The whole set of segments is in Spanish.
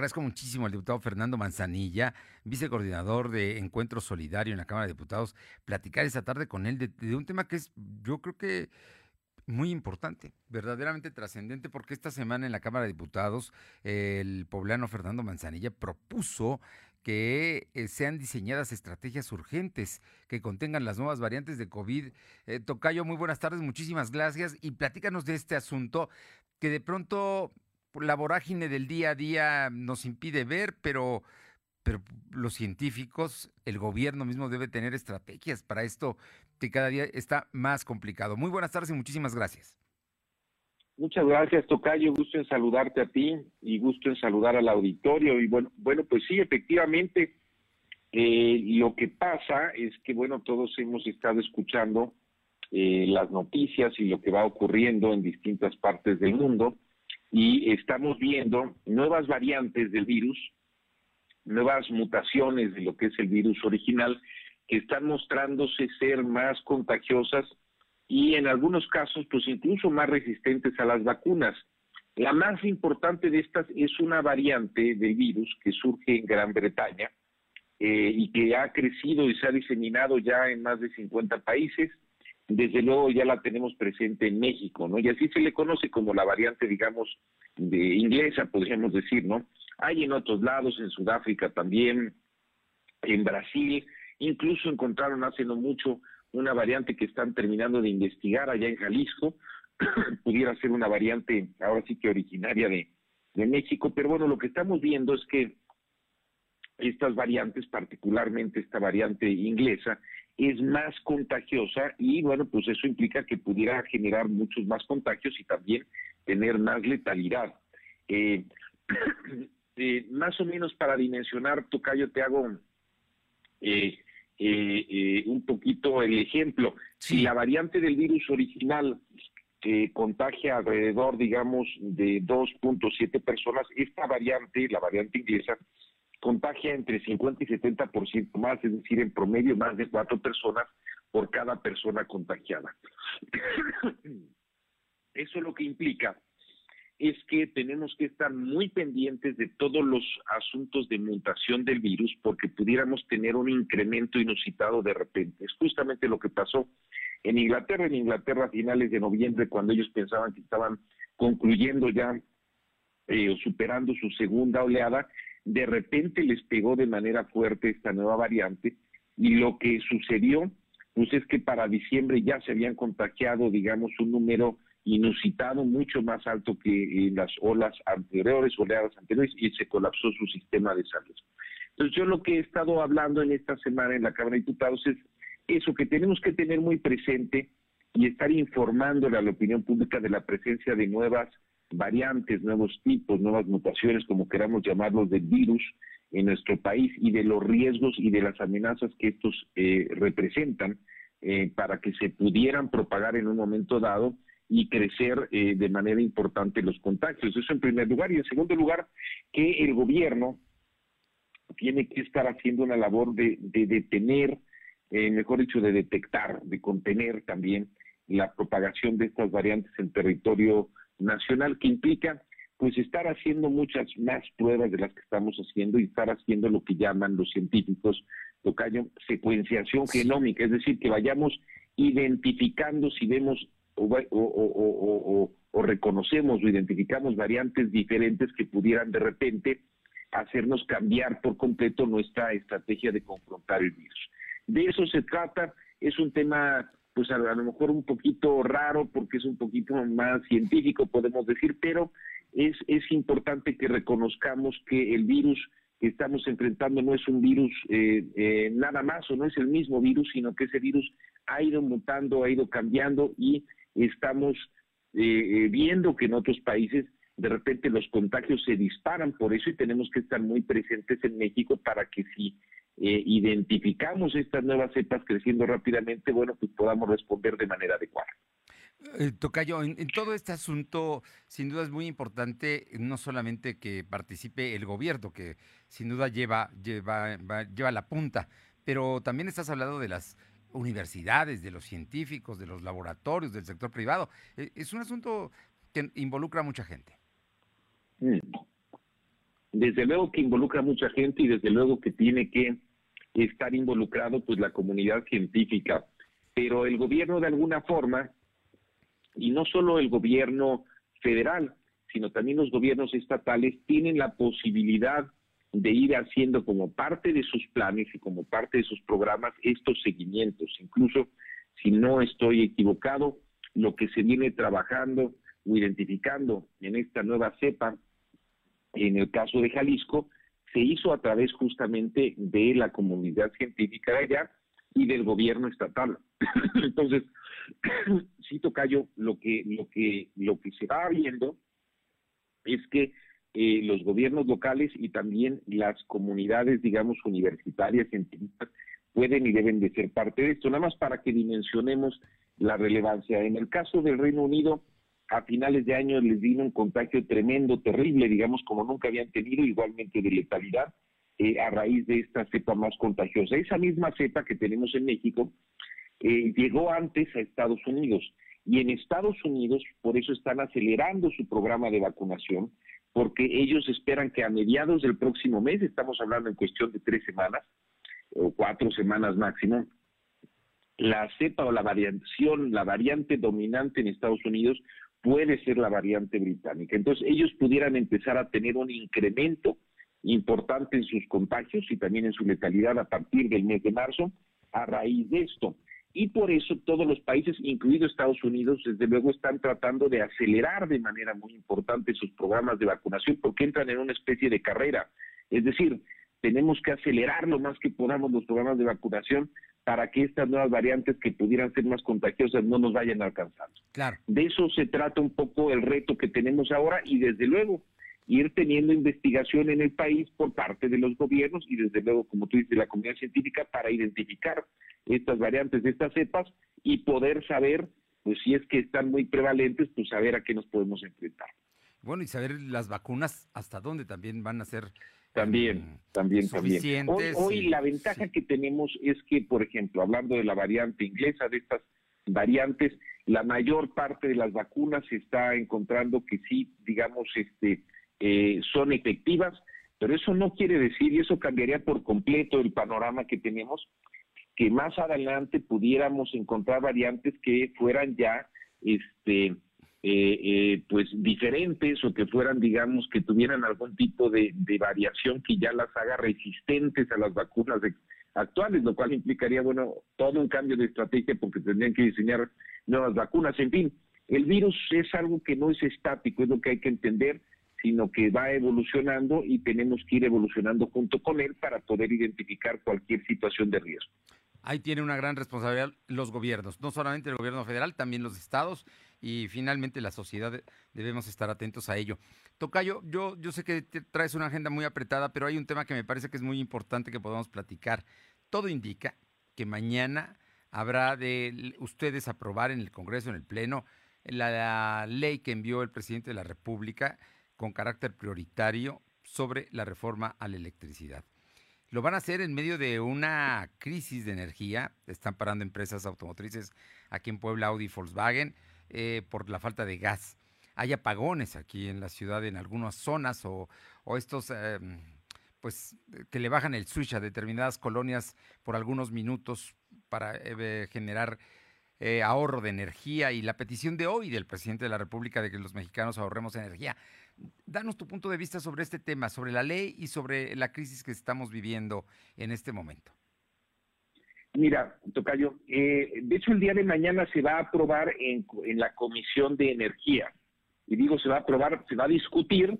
agradezco muchísimo al diputado Fernando Manzanilla, vicecoordinador de Encuentro Solidario en la Cámara de Diputados, platicar esta tarde con él de, un tema que es, yo creo que muy importante, verdaderamente trascendente, porque esta semana en la Cámara de Diputados el poblano Fernando Manzanilla propuso que eh, sean diseñadas estrategias urgentes que contengan las nuevas variantes de COVID. Eh, Tocayo, muy buenas tardes, muchísimas gracias y platícanos de este asunto que de pronto la vorágine del día a día nos impide ver, pero, pero los científicos, el gobierno mismo debe tener estrategias para esto que cada día está más complicado. Muy buenas tardes y muchísimas gracias. Muchas gracias, Tocayo. Gusto en saludarte a ti y gusto en saludar al auditorio. Y bueno, bueno pues sí, efectivamente, eh, lo que pasa es que, bueno, todos hemos estado escuchando eh, las noticias y lo que va ocurriendo en distintas partes del mundo y estamos viendo nuevas variantes del virus, nuevas mutaciones de lo que es el virus original que están mostrándose ser más contagiosas y en algunos casos pues incluso más resistentes a las vacunas. La más importante de estas es una variante del virus que surge en Gran Bretaña eh, y que ha crecido y se ha diseminado ya en más de 50 países desde luego ya la tenemos presente en México, ¿no? Y así se le conoce como la variante, digamos, de inglesa, podríamos decir, ¿no? Hay en otros lados, en Sudáfrica también, en Brasil, incluso encontraron hace no mucho una variante que están terminando de investigar allá en Jalisco, pudiera ser una variante ahora sí que originaria de, de México, pero bueno, lo que estamos viendo es que estas variantes, particularmente esta variante inglesa, es más contagiosa y bueno, pues eso implica que pudiera generar muchos más contagios y también tener más letalidad. Eh, eh, más o menos para dimensionar, Tocayo, te hago eh, un poquito el ejemplo. Si la variante del virus original contagia alrededor, digamos, de 2.7 personas, esta variante, la variante inglesa, contagia entre 50 y 70% más, es decir, en promedio más de cuatro personas por cada persona contagiada. Eso lo que implica es que tenemos que estar muy pendientes de todos los asuntos de mutación del virus porque pudiéramos tener un incremento inusitado de repente. Es justamente lo que pasó en Inglaterra, en Inglaterra a finales de noviembre, cuando ellos pensaban que estaban concluyendo ya eh, superando su segunda oleada, de repente les pegó de manera fuerte esta nueva variante y lo que sucedió pues es que para diciembre ya se habían contagiado, digamos, un número inusitado mucho más alto que en las olas anteriores, oleadas anteriores, y se colapsó su sistema de salud. Entonces yo lo que he estado hablando en esta semana en la Cámara de Diputados es eso, que tenemos que tener muy presente y estar informándole a la opinión pública de la presencia de nuevas variantes, nuevos tipos, nuevas mutaciones, como queramos llamarlos, del virus en nuestro país y de los riesgos y de las amenazas que estos eh, representan eh, para que se pudieran propagar en un momento dado y crecer eh, de manera importante los contagios. Eso en primer lugar. Y en segundo lugar, que el gobierno tiene que estar haciendo una labor de, de detener, mejor dicho, de detectar, de contener también la propagación de estas variantes en territorio nacional que implica pues estar haciendo muchas más pruebas de las que estamos haciendo y estar haciendo lo que llaman los científicos, tocayo, secuenciación genómica, es decir, que vayamos identificando si vemos o, o, o, reconocemos o identificamos variantes diferentes que pudieran de repente hacernos cambiar por completo nuestra estrategia de confrontar el virus. De eso se trata, es un tema pues a, lo mejor un poquito raro porque es un poquito más científico, podemos decir, pero es, es importante que reconozcamos que el virus que estamos enfrentando no es un virus eh, eh, nada más o no es el mismo virus, sino que ese virus ha ido mutando, ha ido cambiando y estamos eh, viendo que en otros países de repente los contagios se disparan por eso y tenemos que estar muy presentes en México para que si eh, identificamos estas nuevas cepas creciendo rápidamente, bueno, pues podamos responder de manera adecuada. Eh, Tocayo, en, todo este asunto, sin duda es muy importante no solamente que participe el gobierno, que sin duda lleva, lleva, lleva la punta, pero también estás hablando de las universidades, de los científicos, de los laboratorios, del sector privado. Eh, es un asunto que involucra a mucha gente. Mm. desde luego que involucra a mucha gente y desde luego que tiene que estar involucrado pues la comunidad científica, pero el gobierno de alguna forma, y no solo el gobierno federal, sino también los gobiernos estatales tienen la posibilidad de ir haciendo como parte de sus planes y como parte de sus programas estos seguimientos. Incluso, si no estoy equivocado, lo que se viene trabajando o identificando en esta nueva cepa, en el caso de Jalisco, se hizo a través justamente de la comunidad científica de allá y del gobierno estatal. Entonces, sí tocayo, lo que, lo que, lo que se va viendo es que eh, los gobiernos locales y también las comunidades, digamos, universitarias, científicas, pueden y deben de ser parte de esto. Nada más para que dimensionemos la relevancia. En el caso del Reino Unido, a finales de año les vino un contagio tremendo, terrible, digamos, como nunca habían tenido, igualmente de letalidad, eh, a raíz de esta cepa más contagiosa. Esa misma cepa que tenemos en México eh, llegó antes a Estados Unidos y en Estados Unidos por eso están acelerando su programa de vacunación porque ellos esperan que a mediados del próximo mes, estamos hablando en cuestión de tres semanas o cuatro semanas máximo, la cepa o la variación, la variante dominante en Estados Unidos puede ser la variante británica. Entonces ellos pudieran empezar a tener un incremento importante en sus contagios y también en su letalidad a partir del mes de marzo a raíz de esto. Y por eso todos los países, incluido Estados Unidos, desde luego están tratando de acelerar de manera muy importante sus programas de vacunación porque entran en una especie de carrera. Es decir, tenemos que acelerar lo más que podamos los programas de vacunación para que estas nuevas variantes que pudieran ser más contagiosas no nos vayan alcanzando. Claro. De eso se trata un poco el reto que tenemos ahora y desde luego ir teniendo investigación en el país por parte de los gobiernos y desde luego, como tú dices, la comunidad científica para identificar estas variantes estas cepas y poder saber, pues si es que están muy prevalentes, pues saber a qué nos podemos enfrentar. Bueno, y saber las vacunas hasta dónde también van a ser también, también, también. Hoy, hoy la ventaja que tenemos es que, por ejemplo, hablando de la variante inglesa, de estas variantes, la mayor parte de las vacunas se está encontrando que sí, digamos, este, eh, son efectivas, pero eso no quiere decir, y eso cambiaría por completo el panorama que tenemos, que más adelante pudiéramos encontrar variantes que fueran ya este eh, eh, pues diferentes o que fueran digamos que tuvieran algún tipo de, variación que ya las haga resistentes a las vacunas actuales lo cual implicaría bueno todo un cambio de estrategia porque tendrían que diseñar nuevas vacunas en fin el virus es algo que no es estático es lo que hay que entender sino que va evolucionando y tenemos que ir evolucionando junto con él para poder identificar cualquier situación de riesgo. Ahí tiene una gran responsabilidad los gobiernos, no solamente el gobierno federal, también los estados y finalmente la sociedad debemos estar atentos a ello. Tocayo, yo, yo sé que traes una agenda muy apretada, pero hay un tema que me parece que es muy importante que podamos platicar. Todo indica que mañana habrá de ustedes aprobar en el Congreso, en el Pleno, la ley que envió el presidente de la República con carácter prioritario sobre la reforma a la electricidad. Lo van a hacer en medio de una crisis de energía. Están parando empresas automotrices aquí en Puebla, Audi Volkswagen, eh, por la falta de gas. Hay apagones aquí en la ciudad en algunas zonas o, estos, em, pues, que le bajan el switch a determinadas colonias por algunos minutos para eh, generar eh, ahorro de energía y la petición de hoy del presidente de la República de que los mexicanos ahorremos energía. Danos tu punto de vista sobre este tema, sobre la ley y sobre la crisis que estamos viviendo en este momento. Mira, Tocayo, eh, de hecho el día de mañana se va a aprobar en, la Comisión de Energía. Y digo, se va a aprobar, se va a discutir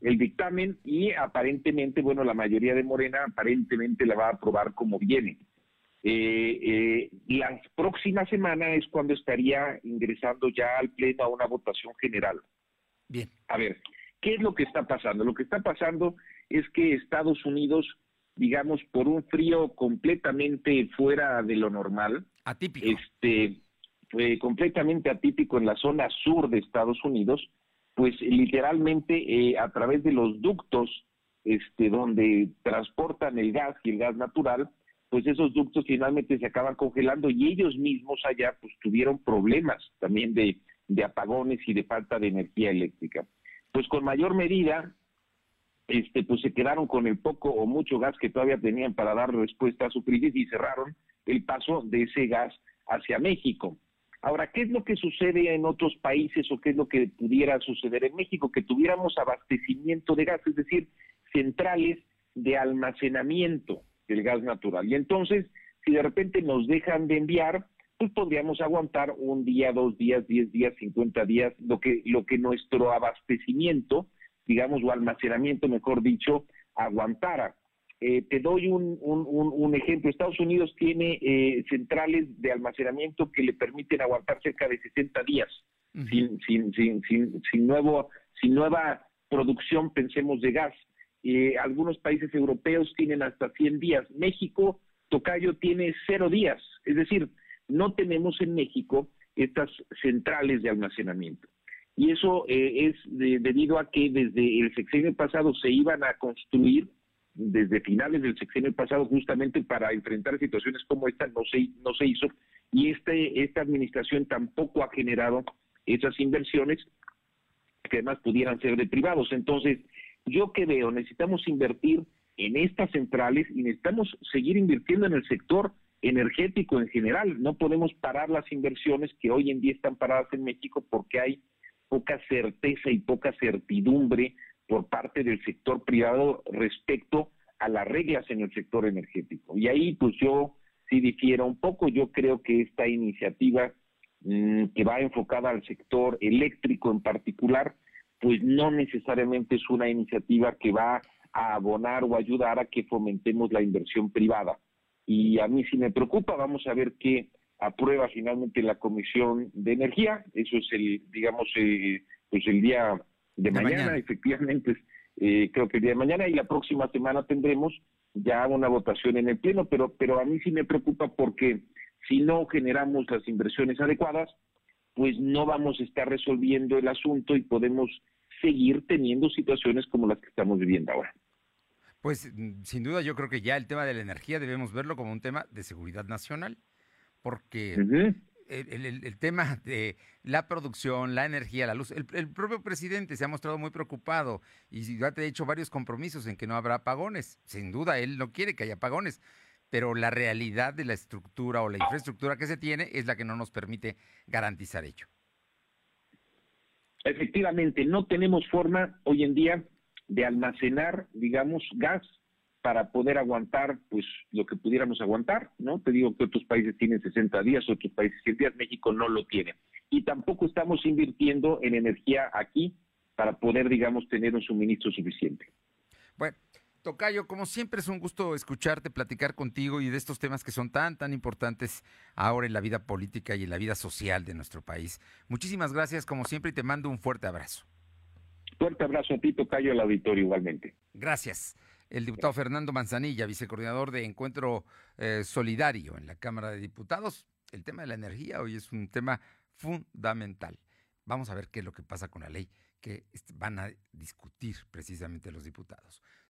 el dictamen y aparentemente, bueno, la mayoría de Morena aparentemente la va a aprobar como viene. Eh, eh, la próxima semana es cuando estaría ingresando ya al Pleno a una votación general. Bien. A ver, ¿qué es lo que está pasando? Lo que está pasando es que Estados Unidos, digamos, por un frío completamente fuera de lo normal, atípico, este, fue completamente atípico en la zona sur de Estados Unidos, pues literalmente eh, a través de los ductos, este, donde transportan el gas y el gas natural, pues esos ductos finalmente se acaban congelando y ellos mismos allá pues tuvieron problemas también de, apagones y de falta de energía eléctrica. Pues con mayor medida, este, pues se quedaron con el poco o mucho gas que todavía tenían para dar respuesta a su crisis y cerraron el paso de ese gas hacia México. Ahora, ¿qué es lo que sucede en otros países o qué es lo que pudiera suceder en México? Que tuviéramos abastecimiento de gas, es decir, centrales de almacenamiento del gas natural. Y entonces, si de repente nos dejan de enviar, pues podríamos aguantar un día, dos días, diez días, cincuenta días, lo que, lo que nuestro abastecimiento, digamos, o almacenamiento, mejor dicho, aguantara. Eh, te doy un, un, ejemplo. Estados Unidos tiene eh, centrales de almacenamiento que le permiten aguantar cerca de 60 días sin, sin, sin, sin, sin, nuevo, sin nueva producción, pensemos, de gas. Eh, algunos países europeos tienen hasta 100 días. México, Tocayo, tiene cero días. Es decir, no tenemos en México estas centrales de almacenamiento. Y eso es debido a que desde el sexenio pasado se iban a construir desde finales del sexenio pasado justamente para enfrentar situaciones como esta no se, no se hizo y este, esta administración tampoco ha generado esas inversiones que además pudieran ser de privados. Entonces, yo que veo, necesitamos invertir en estas centrales y necesitamos seguir invirtiendo en el sector energético en general. No podemos parar las inversiones que hoy en día están paradas en México porque hay poca certeza y poca certidumbre por parte del sector privado respecto a las reglas en el sector energético. Y ahí pues yo sí difiero un poco, yo creo que esta iniciativa mm, que va enfocada al sector eléctrico en particular, pues no necesariamente es una iniciativa que va a abonar o ayudar a que fomentemos la inversión privada. Y a mí sí me preocupa, vamos a ver qué aprueba finalmente la Comisión de Energía, eso es el, digamos, eh, pues el día de, mañana, efectivamente, eh, creo que el día de mañana y la próxima semana tendremos ya una votación en el Pleno, pero, pero a mí sí me preocupa porque si no generamos las inversiones adecuadas, pues no vamos a estar resolviendo el asunto y podemos seguir teniendo situaciones como las que estamos viviendo ahora. Pues mm, sin duda yo creo que ya el tema de la energía debemos verlo como un tema de seguridad nacional, porque el, tema de la producción, la energía, la luz. El, propio presidente se ha mostrado muy preocupado y ya te ha hecho varios compromisos en que no habrá apagones. Sin duda, él no quiere que haya apagones, pero la realidad de la estructura o la infraestructura que se tiene es la que no nos permite garantizar ello. Efectivamente, no tenemos forma hoy en día de almacenar, digamos, gas para poder aguantar pues lo que pudiéramos aguantar, ¿no? Te digo que otros países tienen 60 días, otros países 100 días, México no lo tiene. Y tampoco estamos invirtiendo en energía aquí para poder, digamos, tener un suministro suficiente. Bueno, Tocayo, como siempre es un gusto escucharte, platicar contigo y de estos temas que son tan, tan importantes ahora en la vida política y en la vida social de nuestro país. Muchísimas gracias, como siempre, y te mando un fuerte abrazo. Fuerte abrazo a ti, Tocayo, al auditorio igualmente. Gracias el diputado Fernando Manzanilla, vicecoordinador de Encuentro eh, Solidario en la Cámara de Diputados. El tema de la energía hoy es un tema fundamental. Vamos a ver qué es lo que pasa con la ley que van a discutir precisamente los diputados.